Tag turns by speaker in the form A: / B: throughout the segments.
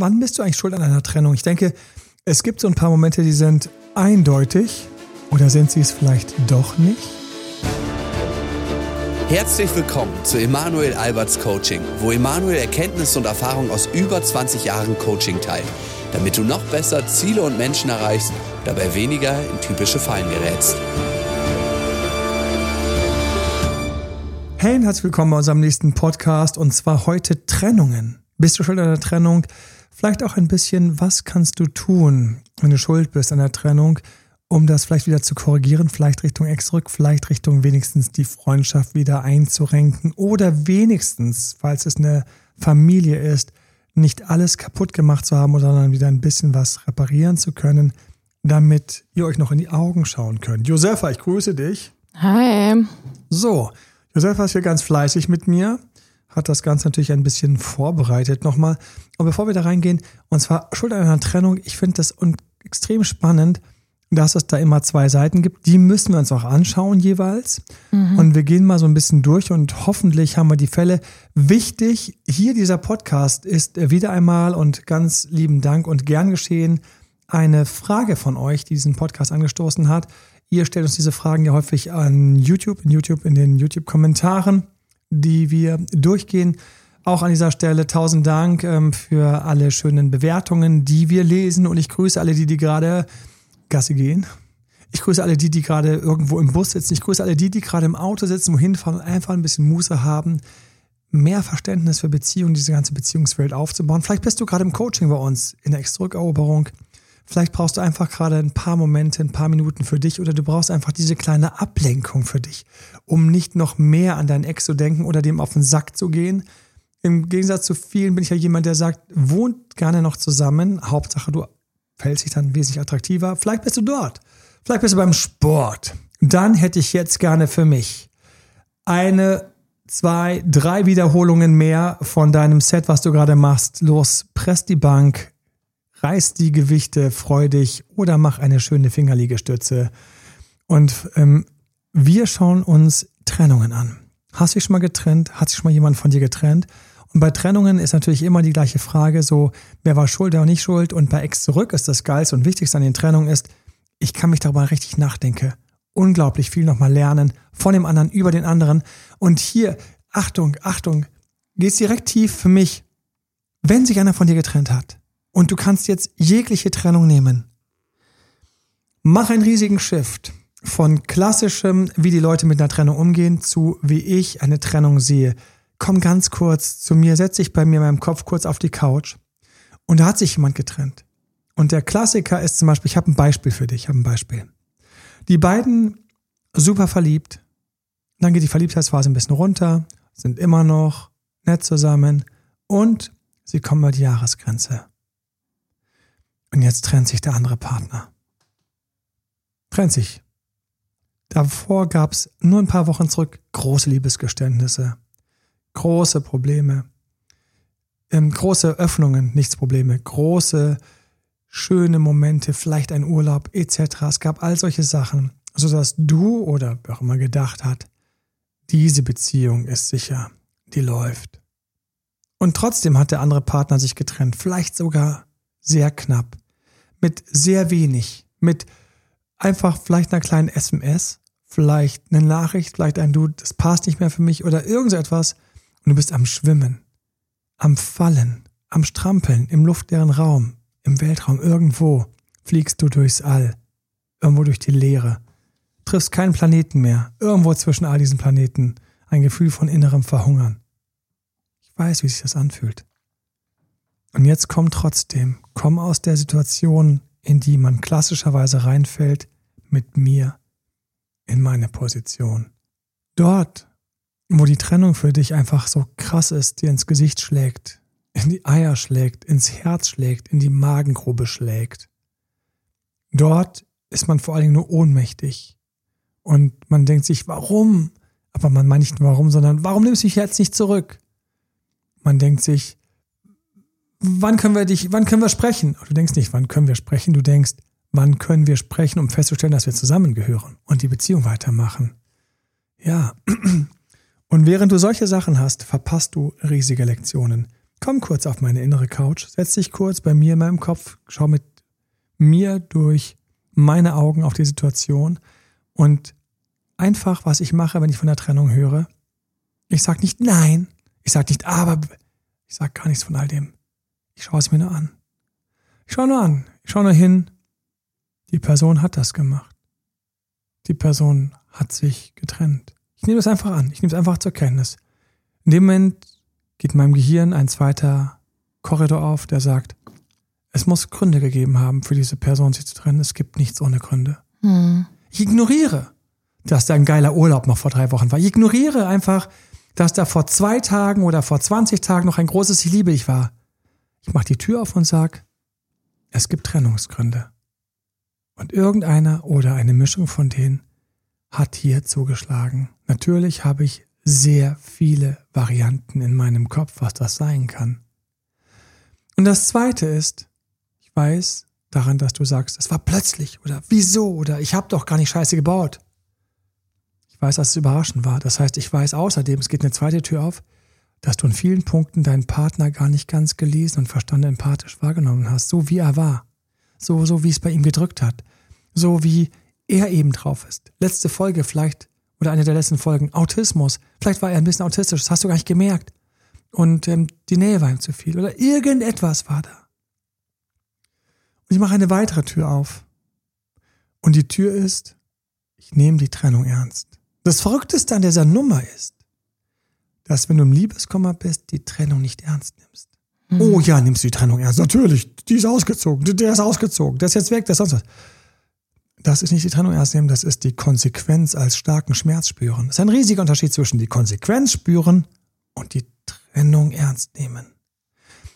A: wann bist du eigentlich schuld an einer Trennung? Ich denke, es gibt so ein paar Momente, die sind eindeutig oder sind sie es vielleicht doch nicht?
B: Herzlich willkommen zu Emanuel Alberts Coaching, wo Emanuel Erkenntnisse und Erfahrung aus über 20 Jahren Coaching teilt, damit du noch besser Ziele und Menschen erreichst, dabei weniger in typische Fallen gerätst.
A: Hey und herzlich willkommen bei unserem nächsten Podcast und zwar heute Trennungen. Bist du schuld an der Trennung? Vielleicht auch ein bisschen, was kannst du tun, wenn du schuld bist an der Trennung, um das vielleicht wieder zu korrigieren, vielleicht Richtung Ex zurück, vielleicht Richtung wenigstens die Freundschaft wieder einzurenken oder wenigstens, falls es eine Familie ist, nicht alles kaputt gemacht zu haben, sondern wieder ein bisschen was reparieren zu können, damit ihr euch noch in die Augen schauen könnt. Josefa, ich grüße dich.
C: Hi.
A: So, Josefa ist hier ganz fleißig mit mir hat das Ganze natürlich ein bisschen vorbereitet nochmal. Aber bevor wir da reingehen, und zwar Schuld an einer Trennung, ich finde das extrem spannend, dass es da immer zwei Seiten gibt. Die müssen wir uns auch anschauen jeweils. Mhm. Und wir gehen mal so ein bisschen durch und hoffentlich haben wir die Fälle. Wichtig, hier dieser Podcast ist wieder einmal und ganz lieben Dank und gern geschehen eine Frage von euch, die diesen Podcast angestoßen hat. Ihr stellt uns diese Fragen ja häufig an YouTube, in YouTube, in den YouTube-Kommentaren die wir durchgehen. Auch an dieser Stelle tausend Dank ähm, für alle schönen Bewertungen, die wir lesen. Und ich grüße alle, die, die gerade Gasse gehen. Ich grüße alle die, die gerade irgendwo im Bus sitzen. Ich grüße alle die, die gerade im Auto sitzen, wohin fahren und einfach ein bisschen Muße haben, mehr Verständnis für Beziehungen, diese ganze Beziehungswelt aufzubauen. Vielleicht bist du gerade im Coaching bei uns, in der Ex-Rückeroberung. Vielleicht brauchst du einfach gerade ein paar Momente, ein paar Minuten für dich oder du brauchst einfach diese kleine Ablenkung für dich, um nicht noch mehr an deinen Ex zu denken oder dem auf den Sack zu gehen. Im Gegensatz zu vielen bin ich ja jemand, der sagt, wohnt gerne noch zusammen. Hauptsache, du fällst dich dann wesentlich attraktiver. Vielleicht bist du dort. Vielleicht bist du beim Sport. Dann hätte ich jetzt gerne für mich eine, zwei, drei Wiederholungen mehr von deinem Set, was du gerade machst. Los, press die Bank, reiß die Gewichte freudig oder mach eine schöne Fingerliegestütze. Und ähm, wir schauen uns Trennungen an. Hast du dich schon mal getrennt? Hat sich schon mal jemand von dir getrennt? Und bei Trennungen ist natürlich immer die gleiche Frage, so, wer war schuld, wer war nicht schuld? Und bei Ex zurück ist das Geilste und Wichtigste an den Trennungen ist, ich kann mich darüber richtig nachdenken. Unglaublich viel nochmal lernen von dem anderen, über den anderen. Und hier, Achtung, Achtung, geht's direkt tief für mich. Wenn sich einer von dir getrennt hat, und du kannst jetzt jegliche Trennung nehmen. Mach einen riesigen Shift von klassischem, wie die Leute mit einer Trennung umgehen, zu wie ich eine Trennung sehe. Komm ganz kurz zu mir, setz dich bei mir in meinem Kopf kurz auf die Couch. Und da hat sich jemand getrennt. Und der Klassiker ist zum Beispiel, ich habe ein Beispiel für dich, ich habe ein Beispiel. Die beiden super verliebt, dann geht die Verliebtheitsphase ein bisschen runter, sind immer noch nett zusammen und sie kommen über die Jahresgrenze. Und jetzt trennt sich der andere Partner. Trennt sich. Davor gab es nur ein paar Wochen zurück große Liebesgeständnisse, große Probleme, ähm, große Öffnungen, nichts Probleme, große schöne Momente, vielleicht ein Urlaub etc. Es gab all solche Sachen, sodass du oder wer auch immer gedacht hat, diese Beziehung ist sicher, die läuft. Und trotzdem hat der andere Partner sich getrennt, vielleicht sogar sehr knapp, mit sehr wenig, mit einfach vielleicht einer kleinen SMS, vielleicht eine Nachricht, vielleicht ein Du, das passt nicht mehr für mich oder irgend so etwas und du bist am Schwimmen, am Fallen, am Strampeln, im luftleeren Raum, im Weltraum, irgendwo fliegst du durchs All, irgendwo durch die Leere, triffst keinen Planeten mehr, irgendwo zwischen all diesen Planeten, ein Gefühl von innerem Verhungern. Ich weiß, wie sich das anfühlt. Und jetzt komm trotzdem, komm aus der Situation, in die man klassischerweise reinfällt, mit mir in meine Position. Dort, wo die Trennung für dich einfach so krass ist, dir ins Gesicht schlägt, in die Eier schlägt, ins Herz schlägt, in die Magengrube schlägt. Dort ist man vor allen Dingen nur ohnmächtig. Und man denkt sich, warum? Aber man meint nicht warum, sondern warum nimmst du mich jetzt nicht zurück? Man denkt sich, wann können wir dich, wann können wir sprechen? Und du denkst nicht, wann können wir sprechen? Du denkst, wann können wir sprechen, um festzustellen, dass wir zusammengehören und die Beziehung weitermachen? Ja. Und während du solche Sachen hast, verpasst du riesige Lektionen. Komm kurz auf meine innere Couch, setz dich kurz bei mir in meinem Kopf, schau mit mir durch meine Augen auf die Situation und einfach, was ich mache, wenn ich von der Trennung höre, ich sag nicht nein, ich sag nicht aber, ich sag gar nichts von all dem. Ich schaue es mir nur an. Ich schaue nur an, ich schaue nur hin. Die Person hat das gemacht. Die Person hat sich getrennt. Ich nehme es einfach an, ich nehme es einfach zur Kenntnis. In dem Moment geht in meinem Gehirn ein zweiter Korridor auf, der sagt, es muss Gründe gegeben haben, für diese Person sich zu trennen. Es gibt nichts ohne Gründe. Hm. Ich ignoriere, dass da ein geiler Urlaub noch vor drei Wochen war. Ich ignoriere einfach, dass da vor zwei Tagen oder vor 20 Tagen noch ein großes Ich liebe dich war. Ich mache die Tür auf und sag, es gibt Trennungsgründe. Und irgendeiner oder eine Mischung von denen hat hier zugeschlagen. Natürlich habe ich sehr viele Varianten in meinem Kopf, was das sein kann. Und das Zweite ist, ich weiß daran, dass du sagst, es war plötzlich oder wieso oder ich habe doch gar nicht scheiße gebaut. Ich weiß, dass es überraschend war. Das heißt, ich weiß außerdem, es geht eine zweite Tür auf, dass du in vielen Punkten deinen Partner gar nicht ganz gelesen und verstanden empathisch wahrgenommen hast, so wie er war. So, so wie es bei ihm gedrückt hat. So wie er eben drauf ist. Letzte Folge vielleicht, oder eine der letzten Folgen, Autismus. Vielleicht war er ein bisschen autistisch, das hast du gar nicht gemerkt. Und ähm, die Nähe war ihm zu viel. Oder irgendetwas war da. Und ich mache eine weitere Tür auf. Und die Tür ist, ich nehme die Trennung ernst. Das Verrückteste an dieser Nummer ist, dass wenn du im Liebeskummer bist, die Trennung nicht ernst nimmst. Mhm. Oh ja, nimmst du die Trennung ernst. Natürlich, die ist ausgezogen, der ist ausgezogen, der ist jetzt weg, der ist sonst was. Das ist nicht die Trennung ernst nehmen, das ist die Konsequenz als starken Schmerz spüren. Das ist ein riesiger Unterschied zwischen die Konsequenz spüren und die Trennung ernst nehmen.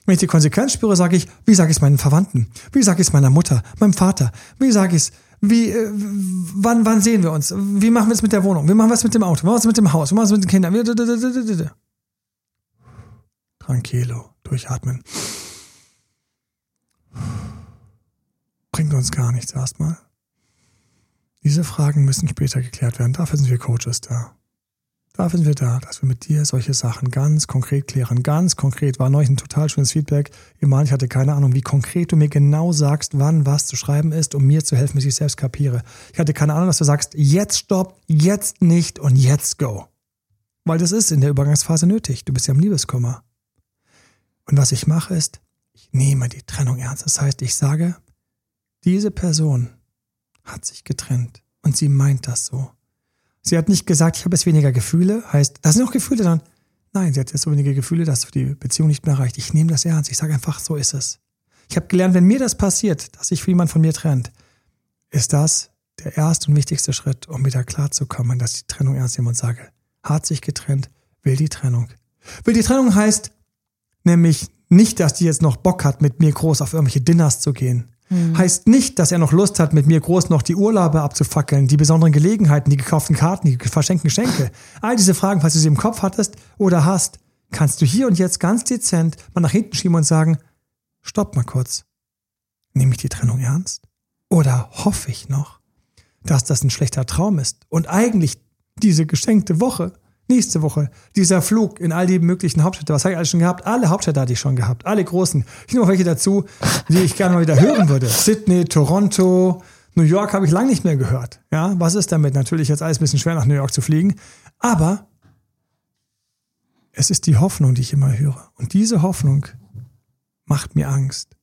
A: Wenn ich die Konsequenz spüre, sage ich, wie sage ich es meinen Verwandten? Wie sage ich es meiner Mutter, meinem Vater? Wie sage ich es wie, äh, wann, wann sehen wir uns? Wie machen wir es mit der Wohnung? Wie machen wir es mit dem Auto? Wie machen wir es mit dem Haus? Wie machen wir es mit den Kindern? Tranquilo, durchatmen. Bringt uns gar nichts erstmal. Diese Fragen müssen später geklärt werden. Dafür sind wir Coaches da. Dafür sind wir da, dass wir mit dir solche Sachen ganz konkret klären. Ganz konkret war neulich ein total schönes Feedback. Iman, ich hatte keine Ahnung, wie konkret du mir genau sagst, wann was zu schreiben ist, um mir zu helfen, bis ich selbst kapiere. Ich hatte keine Ahnung, dass du sagst, jetzt stopp, jetzt nicht und jetzt go. Weil das ist in der Übergangsphase nötig. Du bist ja im Liebeskummer. Und was ich mache ist, ich nehme die Trennung ernst. Das heißt, ich sage, diese Person hat sich getrennt und sie meint das so. Sie hat nicht gesagt, ich habe jetzt weniger Gefühle, heißt, das sind auch Gefühle dann. Nein, sie hat jetzt so wenige Gefühle, dass die Beziehung nicht mehr reicht. Ich nehme das ernst. Ich sage einfach, so ist es. Ich habe gelernt, wenn mir das passiert, dass sich jemand von mir trennt, ist das der erste und wichtigste Schritt, um wieder klarzukommen, dass die Trennung ernst nehme und sage, hat sich getrennt, will die Trennung. Will die Trennung heißt nämlich nicht, dass die jetzt noch Bock hat, mit mir groß auf irgendwelche Dinners zu gehen. Mhm. Heißt nicht, dass er noch Lust hat, mit mir groß noch die Urlaube abzufackeln, die besonderen Gelegenheiten, die gekauften Karten, die verschenkten Geschenke. All diese Fragen, falls du sie im Kopf hattest oder hast, kannst du hier und jetzt ganz dezent mal nach hinten schieben und sagen, stopp mal kurz. Nehme ich die Trennung ernst? Oder hoffe ich noch, dass das ein schlechter Traum ist und eigentlich diese geschenkte Woche Nächste Woche dieser Flug in all die möglichen Hauptstädte. Was habe ich alles schon gehabt? Alle Hauptstädte hatte ich schon gehabt. Alle großen. Ich nehme auch welche dazu, die ich gerne mal wieder hören würde. Sydney, Toronto, New York habe ich lange nicht mehr gehört. Ja, was ist damit? Natürlich jetzt alles ein bisschen schwer nach New York zu fliegen. Aber es ist die Hoffnung, die ich immer höre. Und diese Hoffnung macht mir Angst.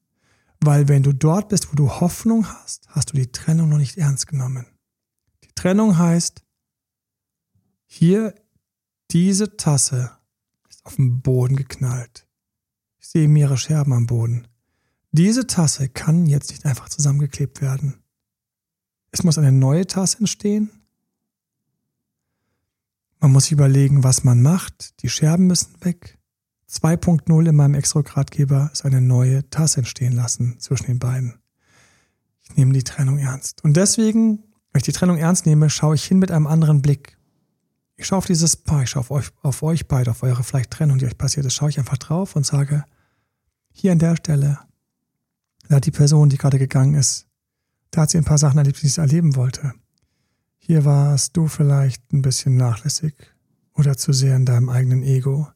A: Weil wenn du dort bist, wo du Hoffnung hast, hast du die Trennung noch nicht ernst genommen. Die Trennung heißt, hier diese Tasse ist auf den Boden geknallt. Ich sehe mehrere Scherben am Boden. Diese Tasse kann jetzt nicht einfach zusammengeklebt werden. Es muss eine neue Tasse entstehen. Man muss überlegen, was man macht. Die Scherben müssen weg. 2.0 in meinem Extra-Gradgeber ist eine neue Tasse entstehen lassen zwischen den beiden. Ich nehme die Trennung ernst. Und deswegen, wenn ich die Trennung ernst nehme, schaue ich hin mit einem anderen Blick. Ich schaue auf dieses Paar, ich schaue auf euch, auf euch beide, auf eure vielleicht Trennung, die euch passiert ist, schaue ich einfach drauf und sage, hier an der Stelle, da hat die Person, die gerade gegangen ist, da hat sie ein paar Sachen erlebt, die sie erleben wollte. Hier warst du vielleicht ein bisschen nachlässig oder zu sehr in deinem eigenen Ego.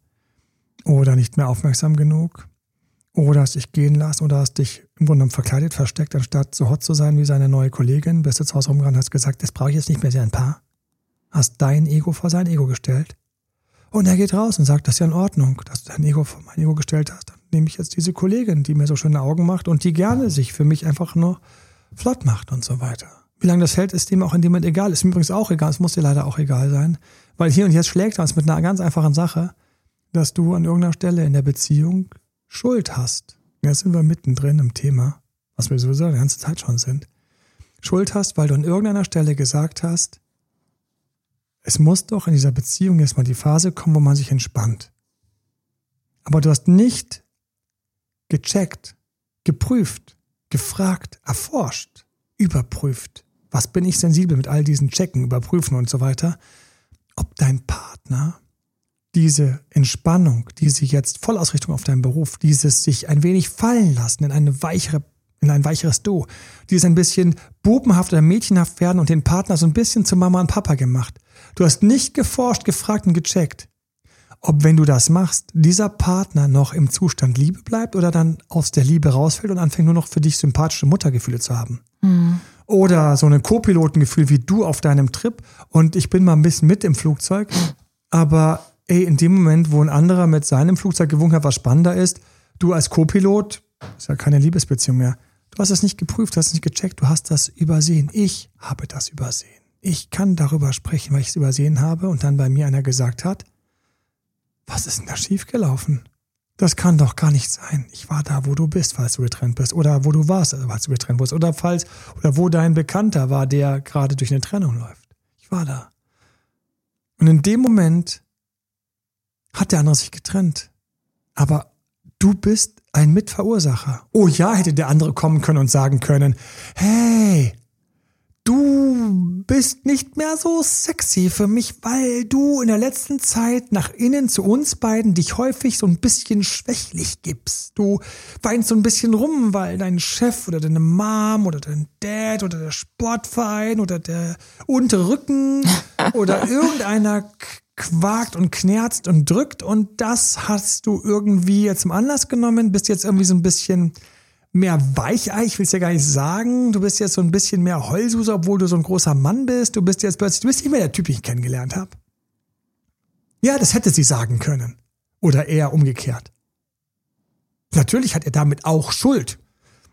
A: oder nicht mehr aufmerksam genug oder hast dich gehen lassen oder hast dich im Grunde genommen verkleidet, versteckt, anstatt so hot zu sein wie seine neue Kollegin, bist zu Hause rumgerannt hast gesagt, das brauche ich jetzt nicht mehr, sie ein Paar. Hast dein Ego vor sein Ego gestellt. Und er geht raus und sagt, das ist ja in Ordnung, dass du dein Ego vor mein Ego gestellt hast. Dann nehme ich jetzt diese Kollegin, die mir so schöne Augen macht und die gerne sich für mich einfach nur flott macht und so weiter. Wie lange das hält, ist dem auch in dem Moment egal. Ist mir übrigens auch egal, es muss dir leider auch egal sein. Weil hier und jetzt schlägt das mit einer ganz einfachen Sache, dass du an irgendeiner Stelle in der Beziehung Schuld hast. Jetzt sind wir mittendrin im Thema, was wir sowieso die ganze Zeit schon sind. Schuld hast, weil du an irgendeiner Stelle gesagt hast, es muss doch in dieser Beziehung jetzt mal die Phase kommen, wo man sich entspannt. Aber du hast nicht gecheckt, geprüft, gefragt, erforscht, überprüft. Was bin ich sensibel mit all diesen Checken, überprüfen und so weiter? Ob dein Partner diese Entspannung, diese jetzt Vollausrichtung auf deinen Beruf, dieses sich ein wenig fallen lassen in eine weichere in ein weicheres Do, dieses ein bisschen bubenhaft oder mädchenhaft werden und den Partner so ein bisschen zu Mama und Papa gemacht. Du hast nicht geforscht, gefragt und gecheckt, ob wenn du das machst, dieser Partner noch im Zustand Liebe bleibt oder dann aus der Liebe rausfällt und anfängt nur noch für dich sympathische Muttergefühle zu haben. Mhm. Oder so ein Co-Pilotengefühl wie du auf deinem Trip und ich bin mal ein bisschen mit im Flugzeug, aber ey, in dem Moment, wo ein anderer mit seinem Flugzeug gewunken hat, was spannender ist, du als Co-Pilot, ist ja keine Liebesbeziehung mehr. Du hast das nicht geprüft, du hast es nicht gecheckt, du hast das übersehen. Ich habe das übersehen. Ich kann darüber sprechen, weil ich es übersehen habe und dann bei mir einer gesagt hat, was ist denn da schiefgelaufen? Das kann doch gar nicht sein. Ich war da, wo du bist, falls du getrennt bist. Oder wo du warst, also falls du getrennt wurdest. Oder falls, oder wo dein Bekannter war, der gerade durch eine Trennung läuft. Ich war da. Und in dem Moment hat der andere sich getrennt. Aber du bist ein Mitverursacher. Oh ja, hätte der andere kommen können und sagen können, hey, du bist nicht mehr so sexy für mich, weil du in der letzten Zeit nach innen zu uns beiden dich häufig so ein bisschen schwächlich gibst. Du weinst so ein bisschen rum, weil dein Chef oder deine Mom oder dein Dad oder der Sportverein oder der untere Rücken oder irgendeiner quakt und knerzt und drückt und das hast du irgendwie jetzt zum Anlass genommen, bist jetzt irgendwie so ein bisschen mehr Weichei, ich will es ja gar nicht sagen, du bist jetzt so ein bisschen mehr Heulsuser, obwohl du so ein großer Mann bist, du bist jetzt plötzlich, du bist nicht mehr der Typ, den ich kennengelernt habe. Ja, das hätte sie sagen können. Oder eher umgekehrt. Natürlich hat er damit auch Schuld,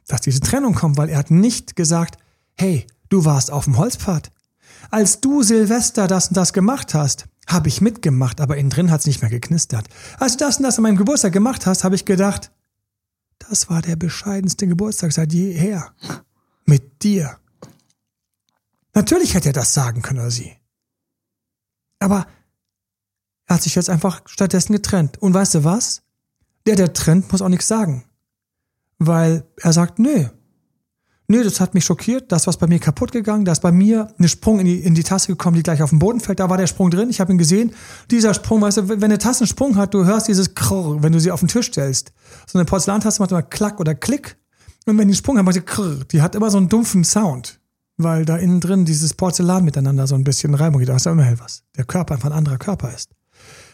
A: dass diese Trennung kommt, weil er hat nicht gesagt, hey, du warst auf dem Holzpfad. Als du Silvester das und das gemacht hast, habe ich mitgemacht, aber innen drin hat es nicht mehr geknistert. Als du das und das an meinem Geburtstag gemacht hast, habe ich gedacht, das war der bescheidenste Geburtstag seit jeher. Mit dir. Natürlich hätte er das sagen können oder sie. Aber er hat sich jetzt einfach stattdessen getrennt. Und weißt du was? Der, der trennt, muss auch nichts sagen. Weil er sagt, nö, Nö, das hat mich schockiert. Das was bei mir kaputt gegangen. Da ist bei mir ein Sprung in die, in die Tasse gekommen, die gleich auf den Boden fällt. Da war der Sprung drin. Ich habe ihn gesehen. Dieser Sprung, weißt du, wenn eine Tasse einen Sprung hat, du hörst dieses Krrr, wenn du sie auf den Tisch stellst. So eine Porzellantasse macht immer Klack oder Klick. Und wenn die einen Sprung hat, macht die Krrr. Die hat immer so einen dumpfen Sound. Weil da innen drin dieses Porzellan miteinander so ein bisschen Reibung geht. Da ist ja immerhin was. Der Körper einfach ein anderer Körper ist.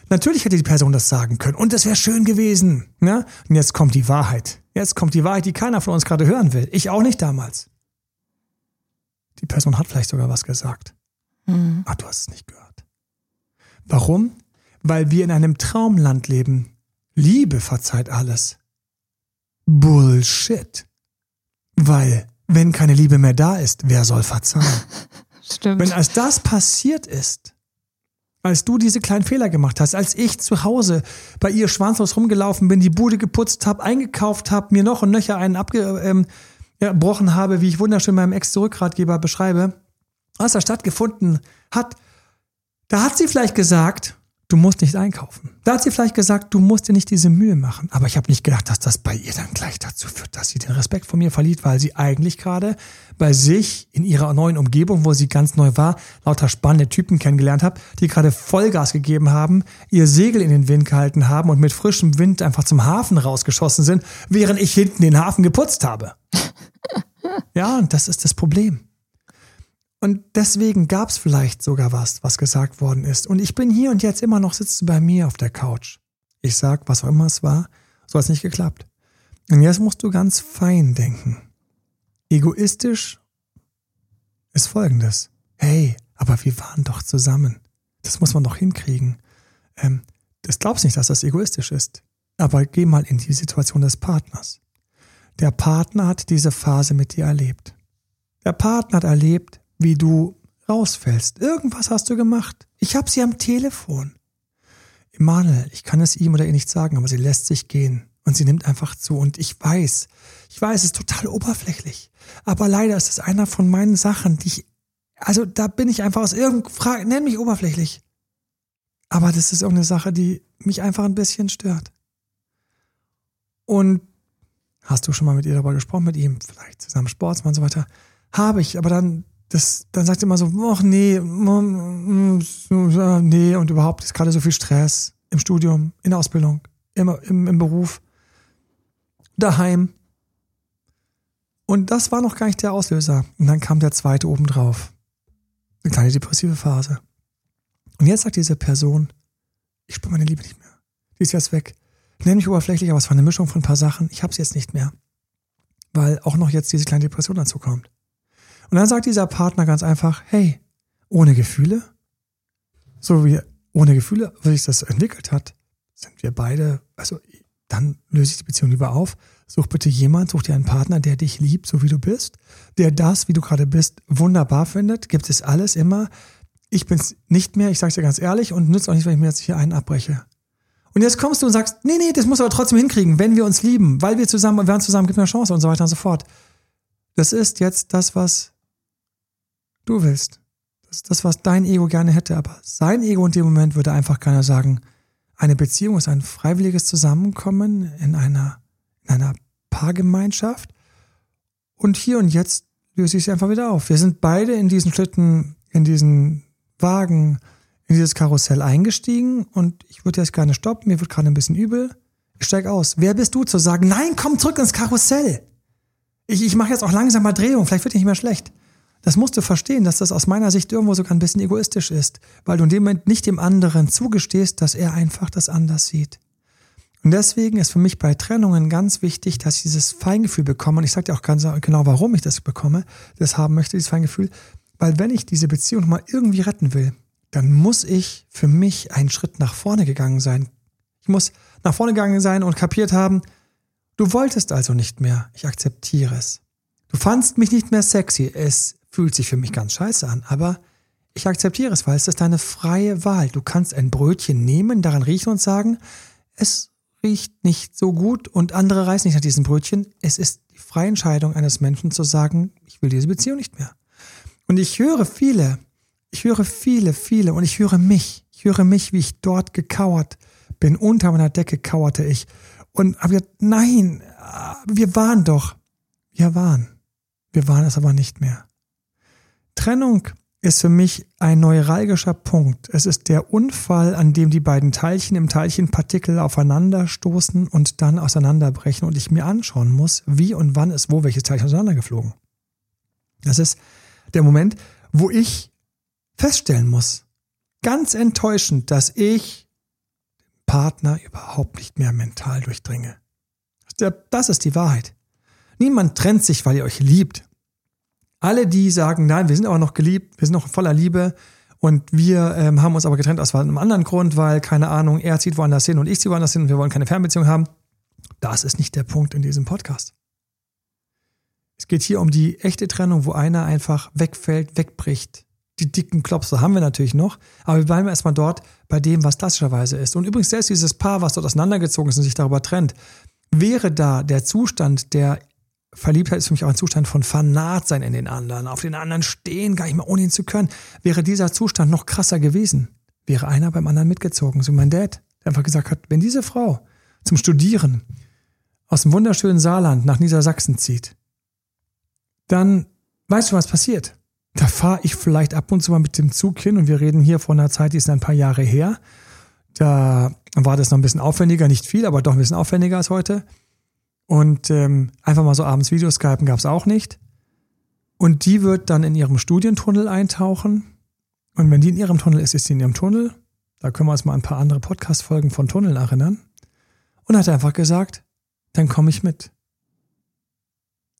A: Natürlich hätte die Person das sagen können. Und es wäre schön gewesen. Ne? Und jetzt kommt die Wahrheit. Jetzt kommt die Wahrheit, die keiner von uns gerade hören will. Ich auch nicht damals. Die Person hat vielleicht sogar was gesagt. Mhm. Ach, du hast es nicht gehört. Warum? Weil wir in einem Traumland leben. Liebe verzeiht alles. Bullshit. Weil, wenn keine Liebe mehr da ist, wer soll verzeihen?
C: Stimmt.
A: Wenn als das passiert ist, als du diese kleinen Fehler gemacht hast, als ich zu Hause bei ihr schwanzlos rumgelaufen bin, die Bude geputzt habe, eingekauft habe, mir noch und nöcher einen abgebrochen ähm, habe, wie ich wunderschön meinem Ex-Zurückratgeber beschreibe, was da stattgefunden hat, da hat sie vielleicht gesagt, du musst nicht einkaufen. Da hat sie vielleicht gesagt, du musst dir nicht diese Mühe machen. Aber ich habe nicht gedacht, dass das bei ihr dann gleich dazu führt, dass sie den Respekt vor mir verliert, weil sie eigentlich gerade bei sich in ihrer neuen Umgebung, wo sie ganz neu war, lauter spannende Typen kennengelernt hat, die gerade Vollgas gegeben haben, ihr Segel in den Wind gehalten haben und mit frischem Wind einfach zum Hafen rausgeschossen sind, während ich hinten den Hafen geputzt habe. ja, und das ist das Problem. Und deswegen gab es vielleicht sogar was, was gesagt worden ist. Und ich bin hier und jetzt immer noch sitzen bei mir auf der Couch. Ich sag, was auch immer es war, so hat es nicht geklappt. Und jetzt musst du ganz fein denken. Egoistisch ist folgendes. Hey, aber wir waren doch zusammen. Das muss man doch hinkriegen. Ähm, das glaubst nicht, dass das egoistisch ist. Aber geh mal in die Situation des Partners. Der Partner hat diese Phase mit dir erlebt. Der Partner hat erlebt, wie du rausfällst. Irgendwas hast du gemacht. Ich habe sie am Telefon. Emanuel, ich kann es ihm oder ihr nicht sagen, aber sie lässt sich gehen und sie nimmt einfach zu. Und ich weiß, ich weiß, es ist total oberflächlich. Aber leider ist es einer von meinen Sachen, die ich, also da bin ich einfach aus irgendeinem, Frage, nenn mich oberflächlich. Aber das ist irgendeine Sache, die mich einfach ein bisschen stört. Und hast du schon mal mit ihr darüber gesprochen, mit ihm, vielleicht zusammen Sportsmann und so weiter? Habe ich, aber dann, das, dann sagt sie immer so, ach nee, mm, mm, nee, und überhaupt ist gerade so viel Stress im Studium, in der Ausbildung, immer im, im Beruf, daheim. Und das war noch gar nicht der Auslöser. Und dann kam der zweite obendrauf. Eine kleine depressive Phase. Und jetzt sagt diese Person, ich spüre meine Liebe nicht mehr. Die ist jetzt weg. Ich nenne mich oberflächlich, aber es war eine Mischung von ein paar Sachen. Ich habe es jetzt nicht mehr. Weil auch noch jetzt diese kleine Depression dazu kommt. Und dann sagt dieser Partner ganz einfach, hey, ohne Gefühle, so wie ohne Gefühle, wie sich das entwickelt hat, sind wir beide, also dann löse ich die Beziehung lieber auf. Such bitte jemand, such dir einen Partner, der dich liebt, so wie du bist, der das, wie du gerade bist, wunderbar findet. Gibt es alles immer. Ich bin's nicht mehr, ich sag's dir ganz ehrlich, und nützt auch nicht, wenn ich mir jetzt hier einen abbreche. Und jetzt kommst du und sagst, nee, nee, das muss aber trotzdem hinkriegen, wenn wir uns lieben, weil wir zusammen, wir waren zusammen, gibt eine Chance und so weiter und so fort. Das ist jetzt das, was du willst. Das ist das, was dein Ego gerne hätte. Aber sein Ego in dem Moment würde einfach gerne sagen, eine Beziehung ist ein freiwilliges Zusammenkommen in einer, in einer Paargemeinschaft. Und hier und jetzt löse ich sie einfach wieder auf. Wir sind beide in diesen Schlitten, in diesen Wagen, in dieses Karussell eingestiegen und ich würde jetzt gerne stoppen. Mir wird gerade ein bisschen übel. Ich steige aus. Wer bist du zu sagen, nein, komm zurück ins Karussell? Ich, ich mache jetzt auch langsam mal Drehung, vielleicht wird nicht mehr schlecht. Das musst du verstehen, dass das aus meiner Sicht irgendwo sogar ein bisschen egoistisch ist, weil du in dem Moment nicht dem anderen zugestehst, dass er einfach das anders sieht. Und deswegen ist für mich bei Trennungen ganz wichtig, dass ich dieses Feingefühl bekomme. Und ich sage dir auch ganz genau, warum ich das bekomme, das haben möchte, dieses Feingefühl. Weil wenn ich diese Beziehung nochmal irgendwie retten will, dann muss ich für mich einen Schritt nach vorne gegangen sein. Ich muss nach vorne gegangen sein und kapiert haben, du wolltest also nicht mehr. Ich akzeptiere es. Du fandst mich nicht mehr sexy. Es fühlt sich für mich ganz scheiße an, aber ich akzeptiere es, weil es ist deine freie Wahl. Du kannst ein Brötchen nehmen, daran riechen und sagen, es riecht nicht so gut und andere reißen nicht nach diesem Brötchen. Es ist die freie Entscheidung eines Menschen zu sagen, ich will diese Beziehung nicht mehr. Und ich höre viele, ich höre viele, viele und ich höre mich. Ich höre mich, wie ich dort gekauert bin. Unter meiner Decke kauerte ich und habe gesagt, nein, wir waren doch. Wir waren. Wir waren es aber nicht mehr. Trennung ist für mich ein neuralgischer Punkt. Es ist der Unfall, an dem die beiden Teilchen im Teilchenpartikel aufeinanderstoßen und dann auseinanderbrechen und ich mir anschauen muss, wie und wann ist wo welches Teilchen auseinandergeflogen. Das ist der Moment, wo ich feststellen muss, ganz enttäuschend, dass ich Partner überhaupt nicht mehr mental durchdringe. Das ist die Wahrheit. Niemand trennt sich, weil ihr euch liebt. Alle, die sagen, nein, wir sind aber noch geliebt, wir sind noch voller Liebe und wir ähm, haben uns aber getrennt aus einem anderen Grund, weil, keine Ahnung, er zieht woanders hin und ich ziehe woanders hin und wir wollen keine Fernbeziehung haben. Das ist nicht der Punkt in diesem Podcast. Es geht hier um die echte Trennung, wo einer einfach wegfällt, wegbricht. Die dicken Klopse haben wir natürlich noch, aber wir bleiben erstmal dort bei dem, was klassischerweise ist. Und übrigens selbst dieses Paar, was dort auseinandergezogen ist und sich darüber trennt, wäre da der Zustand der Verliebtheit ist für mich auch ein Zustand von Fanatsein in den anderen, auf den anderen stehen, gar nicht mehr ohne ihn zu können. Wäre dieser Zustand noch krasser gewesen, wäre einer beim anderen mitgezogen. So mein Dad, der einfach gesagt hat, wenn diese Frau zum Studieren aus dem wunderschönen Saarland nach Niedersachsen zieht, dann weißt du, was passiert. Da fahre ich vielleicht ab und zu mal mit dem Zug hin und wir reden hier von einer Zeit, die ist ein paar Jahre her. Da war das noch ein bisschen aufwendiger, nicht viel, aber doch ein bisschen aufwendiger als heute. Und ähm, einfach mal so abends Videoskypen gab es auch nicht. Und die wird dann in ihrem Studientunnel eintauchen. Und wenn die in ihrem Tunnel ist, ist sie in ihrem Tunnel. Da können wir uns mal ein paar andere Podcast-Folgen von Tunneln erinnern. und hat einfach gesagt, dann komme ich mit.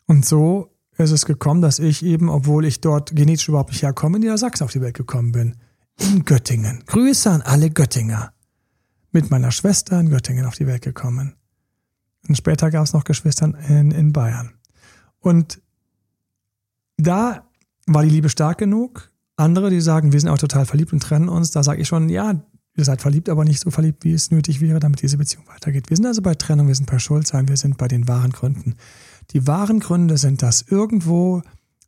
A: Und so ist es gekommen, dass ich eben, obwohl ich dort genetisch überhaupt nicht herkomme, in Niedersachsen auf die Welt gekommen bin. In Göttingen. Grüße an alle Göttinger. Mit meiner Schwester in Göttingen auf die Welt gekommen. Und später gab es noch Geschwistern in, in Bayern. Und da war die Liebe stark genug. Andere, die sagen, wir sind auch total verliebt und trennen uns, da sage ich schon, ja, ihr seid verliebt, aber nicht so verliebt, wie es nötig wäre, damit diese Beziehung weitergeht. Wir sind also bei Trennung, wir sind bei Schuldsein, wir sind bei den wahren Gründen. Die wahren Gründe sind, dass irgendwo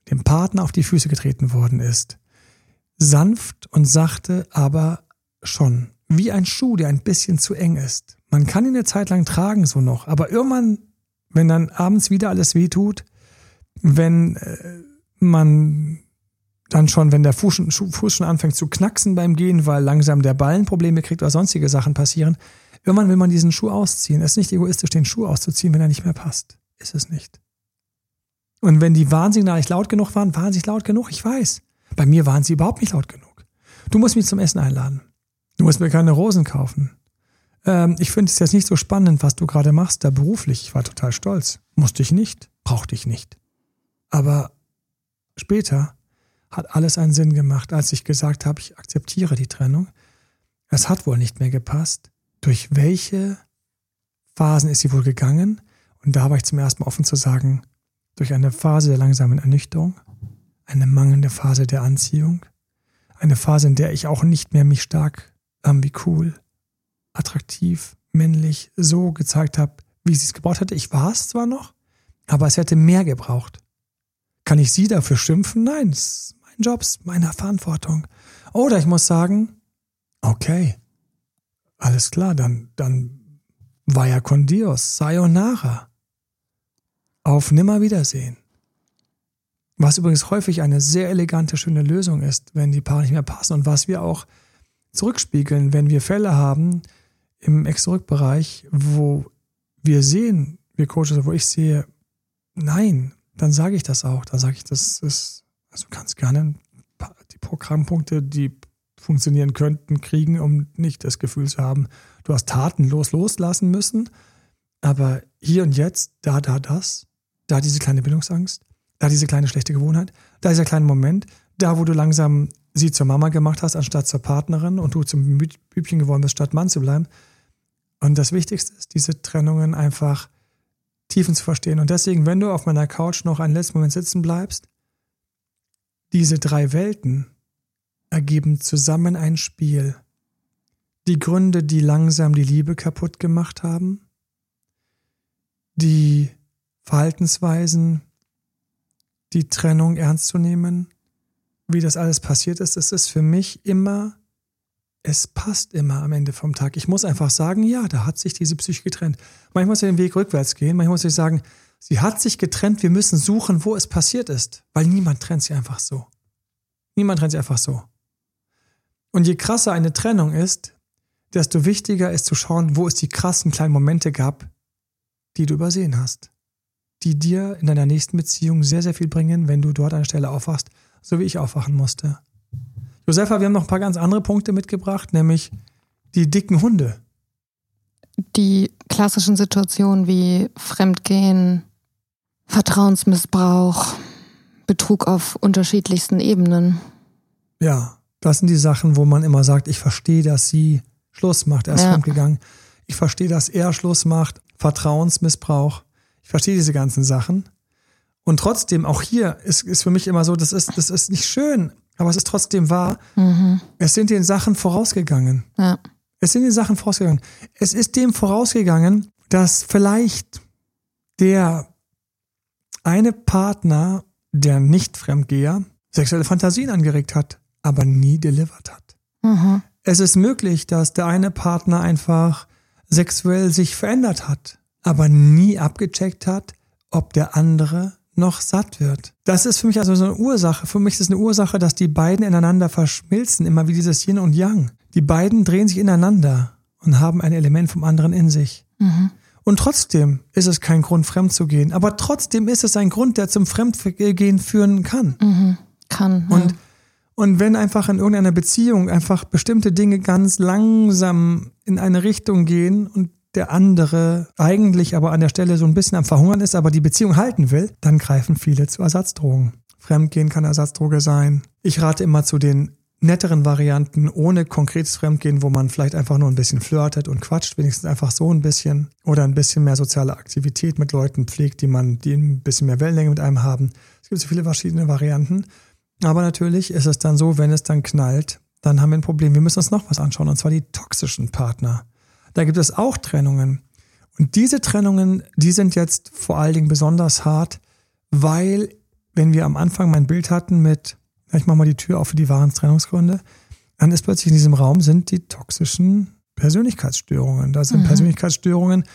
A: dem Partner auf die Füße getreten worden ist. Sanft und sachte, aber schon. Wie ein Schuh, der ein bisschen zu eng ist. Man kann ihn eine Zeit lang tragen, so noch, aber irgendwann, wenn dann abends wieder alles wehtut, wenn äh, man dann schon, wenn der Fuß schon, Fuß schon anfängt zu knacksen beim Gehen, weil langsam der Ballen Probleme kriegt oder sonstige Sachen passieren, irgendwann will man diesen Schuh ausziehen. Es ist nicht egoistisch, den Schuh auszuziehen, wenn er nicht mehr passt. Ist es nicht. Und wenn die Warnsignale nicht laut genug waren, waren sie laut genug, ich weiß. Bei mir waren sie überhaupt nicht laut genug. Du musst mich zum Essen einladen. Du musst mir keine Rosen kaufen. Ähm, ich finde es jetzt nicht so spannend, was du gerade machst, da beruflich. Ich war total stolz. Musste ich nicht, brauchte ich nicht. Aber später hat alles einen Sinn gemacht, als ich gesagt habe, ich akzeptiere die Trennung. Es hat wohl nicht mehr gepasst. Durch welche Phasen ist sie wohl gegangen? Und da war ich zum ersten Mal offen zu sagen, durch eine Phase der langsamen Ernüchterung, eine mangelnde Phase der Anziehung, eine Phase, in der ich auch nicht mehr mich stark, irgendwie cool, attraktiv, männlich so gezeigt habe, wie sie es gebraucht hätte. Ich war es zwar noch, aber es hätte mehr gebraucht. Kann ich sie dafür schimpfen? Nein, es ist mein Job, es ist meine Verantwortung. Oder ich muss sagen, okay, alles klar, dann, dann vaya con Dios, sayonara. Auf Nimmerwiedersehen. Was übrigens häufig eine sehr elegante, schöne Lösung ist, wenn die Paare nicht mehr passen und was wir auch zurückspiegeln, wenn wir Fälle haben im Ex-Zurück-Bereich, wo wir sehen, wir Coaches, wo ich sehe, nein, dann sage ich das auch. Dann sage ich, das ist, also kannst gerne die Programmpunkte, die funktionieren könnten, kriegen, um nicht das Gefühl zu haben, du hast tatenlos loslassen müssen. Aber hier und jetzt, da, da, das, da diese kleine Bildungsangst, da diese kleine schlechte Gewohnheit, da dieser kleine Moment, da wo du langsam sie zur Mama gemacht hast, anstatt zur Partnerin und du zum Bübchen geworden bist, statt Mann zu bleiben. Und das Wichtigste ist, diese Trennungen einfach tiefen zu verstehen. Und deswegen, wenn du auf meiner Couch noch einen letzten Moment sitzen bleibst, diese drei Welten ergeben zusammen ein Spiel. Die Gründe, die langsam die Liebe kaputt gemacht haben, die Verhaltensweisen, die Trennung ernst zu nehmen, wie das alles passiert ist, es ist für mich immer, es passt immer am Ende vom Tag. Ich muss einfach sagen, ja, da hat sich diese Psyche getrennt. Manchmal muss ich den Weg rückwärts gehen, manchmal muss ich sagen, sie hat sich getrennt, wir müssen suchen, wo es passiert ist, weil niemand trennt sie einfach so. Niemand trennt sie einfach so. Und je krasser eine Trennung ist, desto wichtiger ist zu schauen, wo es die krassen kleinen Momente gab, die du übersehen hast die dir in deiner nächsten Beziehung sehr, sehr viel bringen, wenn du dort an der Stelle aufwachst, so wie ich aufwachen musste. Josefa, wir haben noch ein paar ganz andere Punkte mitgebracht, nämlich die dicken Hunde.
C: Die klassischen Situationen wie Fremdgehen, Vertrauensmissbrauch, Betrug auf unterschiedlichsten Ebenen.
A: Ja, das sind die Sachen, wo man immer sagt, ich verstehe, dass sie Schluss macht, er ist ja. fremdgegangen. Ich verstehe, dass er Schluss macht, Vertrauensmissbrauch. Ich verstehe diese ganzen Sachen. Und trotzdem, auch hier ist, ist für mich immer so, das ist, das ist nicht schön, aber es ist trotzdem wahr. Mhm. Es sind den Sachen vorausgegangen. Ja. Es sind den Sachen vorausgegangen. Es ist dem vorausgegangen, dass vielleicht der eine Partner, der nicht Fremdgeher, sexuelle Fantasien angeregt hat, aber nie delivered hat. Mhm. Es ist möglich, dass der eine Partner einfach sexuell sich verändert hat aber nie abgecheckt hat, ob der andere noch satt wird. Das ist für mich also so eine Ursache. Für mich ist es eine Ursache, dass die beiden ineinander verschmilzen, immer wie dieses Yin und Yang. Die beiden drehen sich ineinander und haben ein Element vom anderen in sich. Mhm. Und trotzdem ist es kein Grund, fremd zu gehen. Aber trotzdem ist es ein Grund, der zum Fremdgehen führen kann.
C: Mhm. Kann.
A: Ja. Und, und wenn einfach in irgendeiner Beziehung einfach bestimmte Dinge ganz langsam in eine Richtung gehen und der andere eigentlich aber an der Stelle so ein bisschen am Verhungern ist, aber die Beziehung halten will, dann greifen viele zu Ersatzdrogen. Fremdgehen kann Ersatzdroge sein. Ich rate immer zu den netteren Varianten ohne konkretes Fremdgehen, wo man vielleicht einfach nur ein bisschen flirtet und quatscht, wenigstens einfach so ein bisschen oder ein bisschen mehr soziale Aktivität mit Leuten pflegt, die man, die ein bisschen mehr Wellenlänge mit einem haben. Es gibt so viele verschiedene Varianten. Aber natürlich ist es dann so, wenn es dann knallt, dann haben wir ein Problem. Wir müssen uns noch was anschauen, und zwar die toxischen Partner. Da gibt es auch Trennungen. Und diese Trennungen, die sind jetzt vor allen Dingen besonders hart, weil, wenn wir am Anfang mein Bild hatten mit ich mache mal die Tür auf für die wahren Trennungsgründe, dann ist plötzlich in diesem Raum sind die toxischen Persönlichkeitsstörungen. Da sind mhm. Persönlichkeitsstörungen,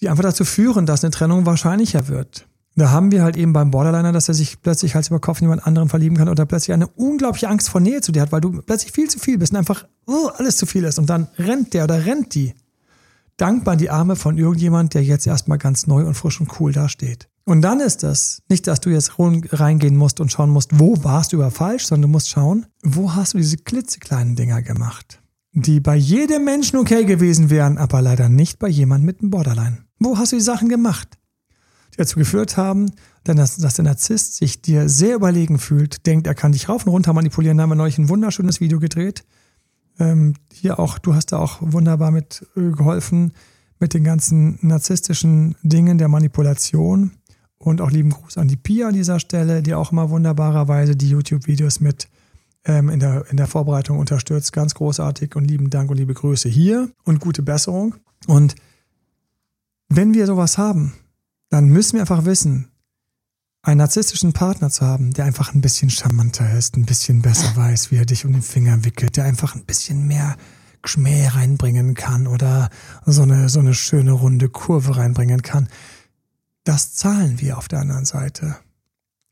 A: die einfach dazu führen, dass eine Trennung wahrscheinlicher wird. Da haben wir halt eben beim Borderliner, dass er sich plötzlich Hals über Kopf in jemand anderen verlieben kann oder plötzlich eine unglaubliche Angst vor Nähe zu dir hat, weil du plötzlich viel zu viel bist und einfach oh, alles zu viel ist. Und dann rennt der oder rennt die dankbar in die Arme von irgendjemand, der jetzt erstmal ganz neu und frisch und cool dasteht. Und dann ist das nicht, dass du jetzt reingehen musst und schauen musst, wo warst du über falsch, sondern du musst schauen, wo hast du diese klitzekleinen Dinger gemacht, die bei jedem Menschen okay gewesen wären, aber leider nicht bei jemandem mit einem Borderline. Wo hast du die Sachen gemacht, die dazu geführt haben, denn dass, dass der Narzisst sich dir sehr überlegen fühlt, denkt, er kann dich rauf und runter manipulieren. Da haben wir neulich ein wunderschönes Video gedreht. Ähm, hier auch, du hast da auch wunderbar mit äh, geholfen mit den ganzen narzisstischen Dingen der Manipulation. Und auch lieben Gruß an die Pia an dieser Stelle, die auch immer wunderbarerweise die YouTube-Videos mit ähm, in, der, in der Vorbereitung unterstützt. Ganz großartig und lieben Dank und liebe Grüße hier und gute Besserung. Und wenn wir sowas haben, dann müssen wir einfach wissen, einen narzisstischen Partner zu haben, der einfach ein bisschen charmanter ist, ein bisschen besser weiß, wie er dich um den Finger wickelt, der einfach ein bisschen mehr Schmäh reinbringen kann oder so eine, so eine schöne runde Kurve reinbringen kann, das zahlen wir auf der anderen Seite.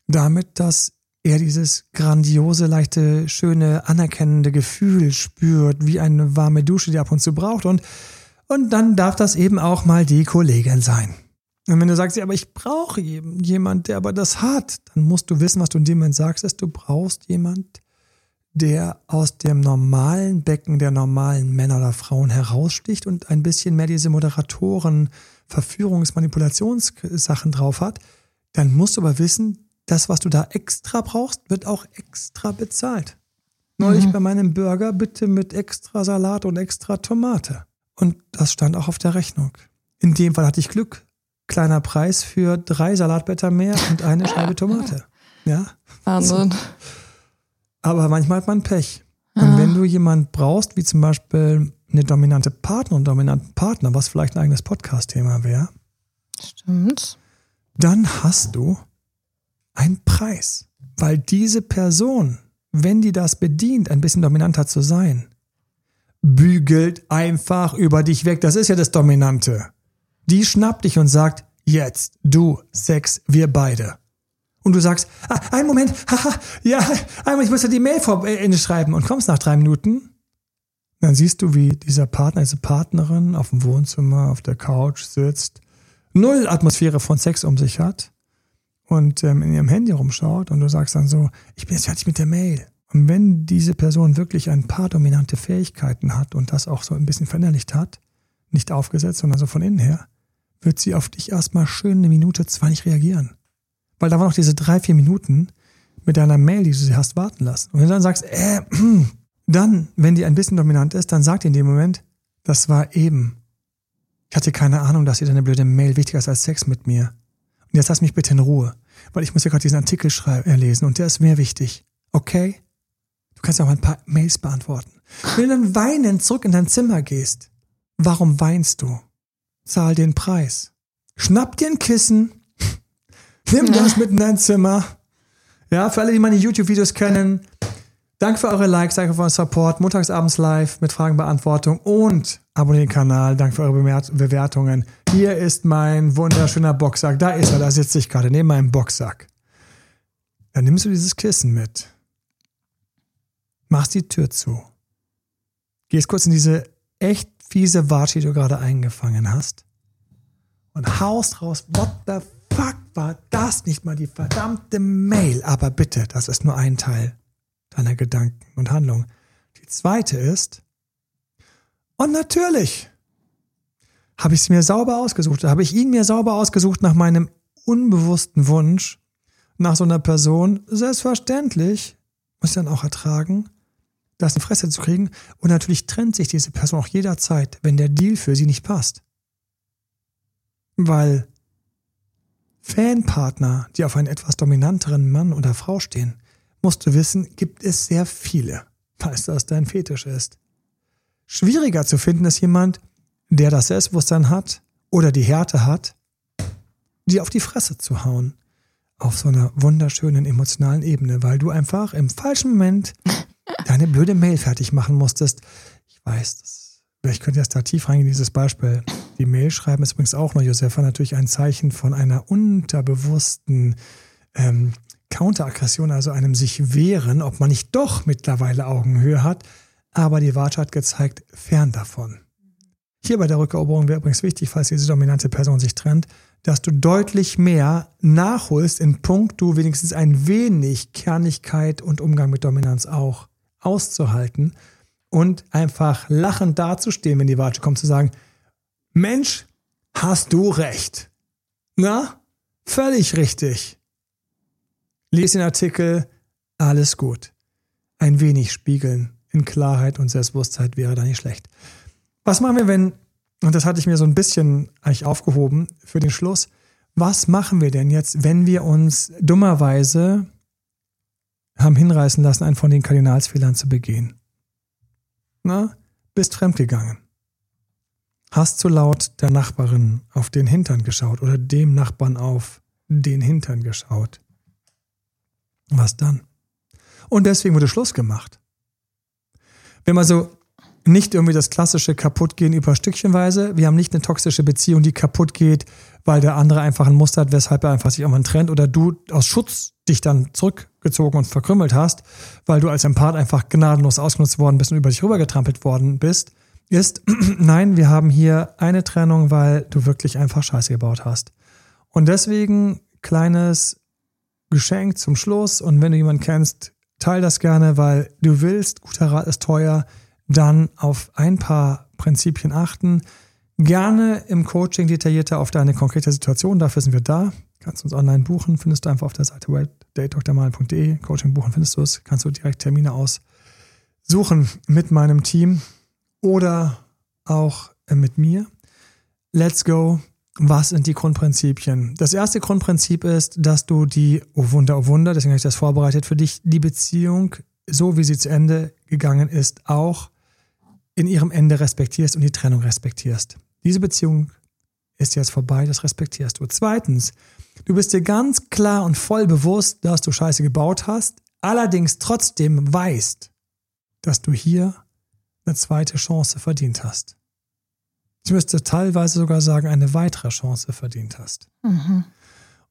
A: Damit, dass er dieses grandiose, leichte, schöne, anerkennende Gefühl spürt, wie eine warme Dusche, die ab und zu braucht. Und, und dann darf das eben auch mal die Kollegin sein. Und wenn du sagst, ja, aber ich brauche jemand, der aber das hat, dann musst du wissen, was du in dem Moment sagst, ist, du brauchst jemand, der aus dem normalen Becken der normalen Männer oder Frauen heraussticht und ein bisschen mehr diese Moderatoren, Verführungs-, Manipulationssachen drauf hat, dann musst du aber wissen, das, was du da extra brauchst, wird auch extra bezahlt. Neulich mhm. bei meinem Burger bitte mit extra Salat und extra Tomate. Und das stand auch auf der Rechnung. In dem Fall hatte ich Glück. Kleiner Preis für drei Salatblätter mehr und eine Scheibe Tomate. Ja.
C: Wahnsinn. So.
A: Aber manchmal hat man Pech. Und ah. wenn du jemand brauchst, wie zum Beispiel eine dominante Partner und dominanten Partner, was vielleicht ein eigenes Podcast-Thema wäre,
C: stimmt,
A: dann hast du einen Preis, weil diese Person, wenn die das bedient, ein bisschen dominanter zu sein, bügelt einfach über dich weg. Das ist ja das Dominante. Die schnappt dich und sagt, jetzt, du, Sex, wir beide und du sagst, ah, einen Moment, haha, ja, einmal, ich muss ja die Mail vor, äh, schreiben und kommst nach drei Minuten, dann siehst du, wie dieser Partner, diese Partnerin auf dem Wohnzimmer, auf der Couch sitzt, null Atmosphäre von Sex um sich hat und ähm, in ihrem Handy rumschaut und du sagst dann so, ich bin jetzt fertig mit der Mail. Und wenn diese Person wirklich ein paar dominante Fähigkeiten hat und das auch so ein bisschen verinnerlicht hat, nicht aufgesetzt, sondern so von innen her, wird sie auf dich erstmal schön eine Minute, zwei nicht reagieren. Weil da waren noch diese drei, vier Minuten mit deiner Mail, die du sie hast warten lassen. Und wenn du dann sagst, äh, dann, wenn die ein bisschen dominant ist, dann sagt in dem Moment, das war eben. Ich hatte keine Ahnung, dass dir deine blöde Mail wichtiger ist als Sex mit mir. Und jetzt lass mich bitte in Ruhe, weil ich muss ja gerade diesen Artikel schreiben, äh, lesen und der ist mir wichtig. Okay? Du kannst ja auch ein paar Mails beantworten. Wenn du dann weinend zurück in dein Zimmer gehst, warum weinst du? Zahl den Preis. Schnapp dir ein Kissen, Nimm das mit in dein Zimmer. Ja, für alle, die meine YouTube-Videos kennen, danke für eure Likes, danke für euren Support. Montagsabends live mit Fragenbeantwortung und abonniert den Kanal. Danke für eure Bewertungen. Hier ist mein wunderschöner Boxsack. Da ist er, da sitze ich gerade neben meinem Boxsack. Dann nimmst du dieses Kissen mit. Machst die Tür zu. Gehst kurz in diese echt fiese Watsche, die du gerade eingefangen hast. Und haust raus, what the fuck war das nicht mal die verdammte Mail? Aber bitte, das ist nur ein Teil deiner Gedanken und Handlungen. Die zweite ist, und natürlich, habe ich es mir sauber ausgesucht. Habe ich ihn mir sauber ausgesucht nach meinem unbewussten Wunsch, nach so einer Person. Selbstverständlich muss ich dann auch ertragen, das in Fresse zu kriegen. Und natürlich trennt sich diese Person auch jederzeit, wenn der Deal für sie nicht passt. Weil Fanpartner, die auf einen etwas dominanteren Mann oder Frau stehen, musst du wissen, gibt es sehr viele, falls das dein Fetisch ist. Schwieriger zu finden ist jemand, der das Selbstbewusstsein hat oder die Härte hat, dir auf die Fresse zu hauen. Auf so einer wunderschönen emotionalen Ebene, weil du einfach im falschen Moment deine blöde Mail fertig machen musstest. Ich weiß, das, vielleicht könnt ihr erst da tief reingehen, dieses Beispiel. Die Mail schreiben ist übrigens auch noch, Josefa, natürlich ein Zeichen von einer unterbewussten ähm, Counteraggression, also einem sich wehren, ob man nicht doch mittlerweile Augenhöhe hat. Aber die Wahrheit hat gezeigt, fern davon. Hier bei der Rückeroberung wäre übrigens wichtig, falls diese dominante Person sich trennt, dass du deutlich mehr nachholst in puncto wenigstens ein wenig Kernigkeit und Umgang mit Dominanz auch auszuhalten und einfach lachend dazustehen, wenn die Watsche kommt, zu sagen, Mensch, hast du recht. Na, völlig richtig. Lies den Artikel, alles gut. Ein wenig spiegeln in Klarheit und Selbstbewusstsein wäre da nicht schlecht. Was machen wir, wenn, und das hatte ich mir so ein bisschen eigentlich aufgehoben für den Schluss, was machen wir denn jetzt, wenn wir uns dummerweise haben hinreißen lassen, einen von den Kardinalsfehlern zu begehen? Na, bist fremdgegangen. Hast zu laut der Nachbarin auf den Hintern geschaut oder dem Nachbarn auf den Hintern geschaut. Was dann? Und deswegen wurde Schluss gemacht. Wir haben also nicht irgendwie das klassische Kaputtgehen über Stückchenweise. Wir haben nicht eine toxische Beziehung, die kaputt geht, weil der andere einfach ein Muster hat, weshalb er einfach sich irgendwann trennt oder du aus Schutz dich dann zurückgezogen und verkrümmelt hast, weil du als Empath einfach gnadenlos ausgenutzt worden bist und über dich rübergetrampelt worden bist, ist, nein, wir haben hier eine Trennung, weil du wirklich einfach Scheiße gebaut hast. Und deswegen kleines Geschenk zum Schluss und wenn du jemanden kennst, teil das gerne, weil du willst, guter Rat ist teuer, dann auf ein paar Prinzipien achten. Gerne im Coaching detaillierter auf deine konkrete Situation, dafür sind wir da. Kannst uns online buchen, findest du einfach auf der Seite datedoktormalen.de. Coaching buchen findest du es, kannst du direkt Termine aussuchen mit meinem Team oder auch mit mir. Let's go. Was sind die Grundprinzipien? Das erste Grundprinzip ist, dass du die, oh Wunder, oh Wunder, deswegen habe ich das vorbereitet für dich, die Beziehung, so wie sie zu Ende gegangen ist, auch in ihrem Ende respektierst und die Trennung respektierst. Diese Beziehung ist jetzt vorbei, das respektierst du. Zweitens, du bist dir ganz klar und voll bewusst, dass du Scheiße gebaut hast, allerdings trotzdem weißt, dass du hier eine zweite Chance verdient hast. Ich müsste teilweise sogar sagen, eine weitere Chance verdient hast. Mhm.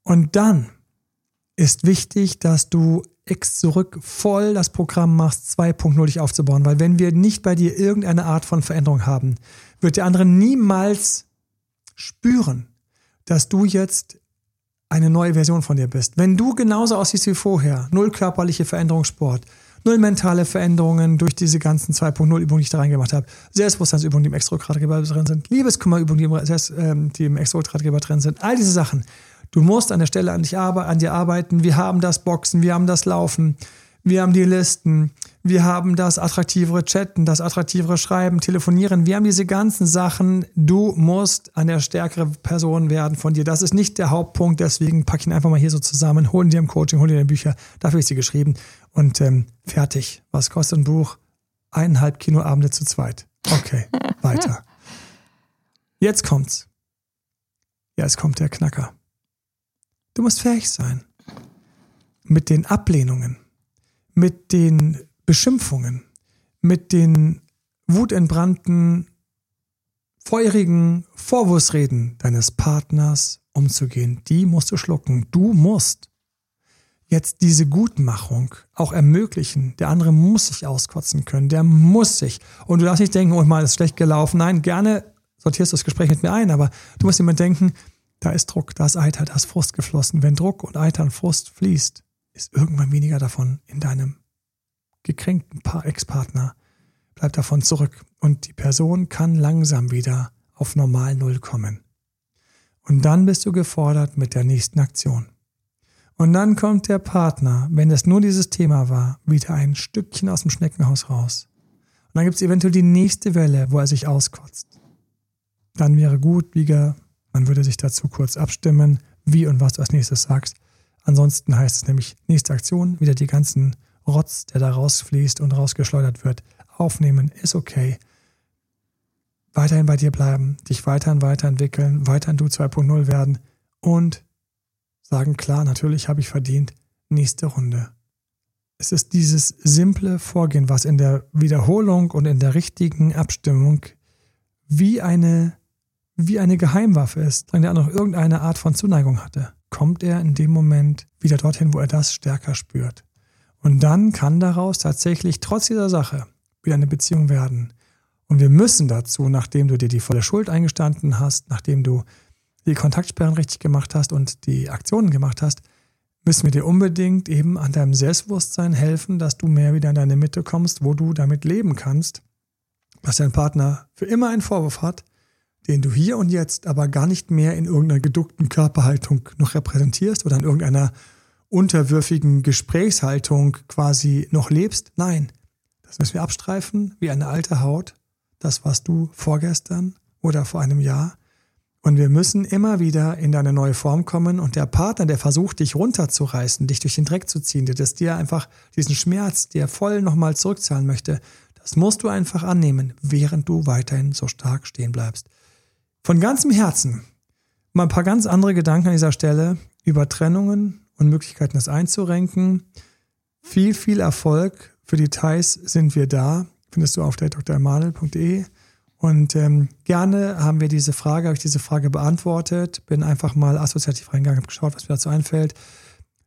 A: Und dann ist wichtig, dass du X zurück voll das Programm machst, 2.0 dich aufzubauen. Weil wenn wir nicht bei dir irgendeine Art von Veränderung haben, wird der andere niemals spüren, dass du jetzt eine neue Version von dir bist. Wenn du genauso aussiehst wie vorher, null körperliche Veränderung, Sport, null mentale Veränderungen durch diese ganzen 2.0 Übungen, die ich da reingemacht habe, Selbstbewusstseinsübungen, die im Extrogradgeber drin sind, Liebeskummerübungen, die im, ähm, die im Extrogradgeber drin sind, all diese Sachen Du musst an der Stelle an, dich, an dir arbeiten. Wir haben das Boxen, wir haben das Laufen, wir haben die Listen, wir haben das attraktivere Chatten, das attraktivere Schreiben, Telefonieren. Wir haben diese ganzen Sachen. Du musst eine stärkere Person werden von dir. Das ist nicht der Hauptpunkt, deswegen pack ihn einfach mal hier so zusammen. Hol dir im Coaching, hol dir die Bücher. Dafür ist sie geschrieben. Und ähm, fertig. Was kostet ein Buch? Eineinhalb Kinoabende zu zweit. Okay, weiter. Jetzt kommt's. Jetzt kommt der Knacker. Du musst fähig sein. Mit den Ablehnungen, mit den Beschimpfungen, mit den wutentbrannten, feurigen Vorwurfsreden deines Partners umzugehen. Die musst du schlucken. Du musst jetzt diese Gutmachung auch ermöglichen. Der andere muss sich auskotzen können. Der muss sich. Und du darfst nicht denken, oh, mal ist schlecht gelaufen. Nein, gerne sortierst du das Gespräch mit mir ein, aber du musst immer denken, da ist Druck, da ist Eiter, da ist Frust geflossen. Wenn Druck und Eiter und Frust fließt, ist irgendwann weniger davon in deinem gekränkten Ex-Partner. Bleibt davon zurück. Und die Person kann langsam wieder auf normal Null kommen. Und dann bist du gefordert mit der nächsten Aktion. Und dann kommt der Partner, wenn es nur dieses Thema war, wieder ein Stückchen aus dem Schneckenhaus raus. Und dann gibt es eventuell die nächste Welle, wo er sich auskotzt. Dann wäre gut, Bieger, man würde sich dazu kurz abstimmen, wie und was du als nächstes sagst. Ansonsten heißt es nämlich nächste Aktion, wieder die ganzen Rotz, der da rausfließt und rausgeschleudert wird, aufnehmen, ist okay. Weiterhin bei dir bleiben, dich weiterhin weiterentwickeln, weiterhin du 2.0 werden und sagen, klar, natürlich habe ich verdient, nächste Runde. Es ist dieses simple Vorgehen, was in der Wiederholung und in der richtigen Abstimmung wie eine, wie eine Geheimwaffe ist, wenn der noch irgendeine Art von Zuneigung hatte, kommt er in dem Moment wieder dorthin, wo er das stärker spürt. Und dann kann daraus tatsächlich trotz dieser Sache wieder eine Beziehung werden. Und wir müssen dazu, nachdem du dir die volle Schuld eingestanden hast, nachdem du die Kontaktsperren richtig gemacht hast und die Aktionen gemacht hast, müssen wir dir unbedingt eben an deinem Selbstbewusstsein helfen, dass du mehr wieder in deine Mitte kommst, wo du damit leben kannst, dass dein Partner für immer einen Vorwurf hat, den du hier und jetzt aber gar nicht mehr in irgendeiner geduckten Körperhaltung noch repräsentierst oder in irgendeiner unterwürfigen Gesprächshaltung quasi noch lebst. Nein, das müssen wir abstreifen wie eine alte Haut. Das warst du vorgestern oder vor einem Jahr. Und wir müssen immer wieder in deine neue Form kommen und der Partner, der versucht, dich runterzureißen, dich durch den Dreck zu ziehen, der das dir einfach diesen Schmerz, der voll nochmal zurückzahlen möchte, das musst du einfach annehmen, während du weiterhin so stark stehen bleibst. Von ganzem Herzen mal ein paar ganz andere Gedanken an dieser Stelle über Trennungen, und Möglichkeiten, das einzurenken. Viel, viel Erfolg. Für Details sind wir da. Findest du auf der dremanuel.de. Und ähm, gerne haben wir diese Frage, habe ich diese Frage beantwortet. Bin einfach mal assoziativ reingegangen, habe geschaut, was mir dazu einfällt.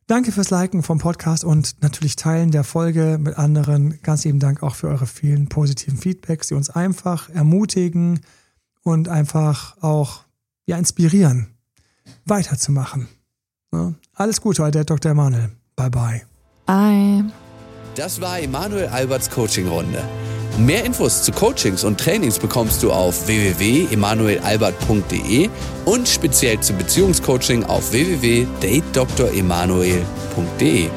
A: Danke fürs Liken vom Podcast und natürlich Teilen der Folge mit anderen. Ganz lieben Dank auch für eure vielen positiven Feedbacks, die uns einfach ermutigen und einfach auch ja, inspirieren, weiterzumachen. Ja, alles Gute, der Dr. Emanuel. Bye bye.
C: Bye.
B: Das war Emanuel Alberts Coaching-Runde. Mehr Infos zu Coachings und Trainings bekommst du auf www.emanuelalbert.de und speziell zum Beziehungscoaching auf www.datedremanuel.de.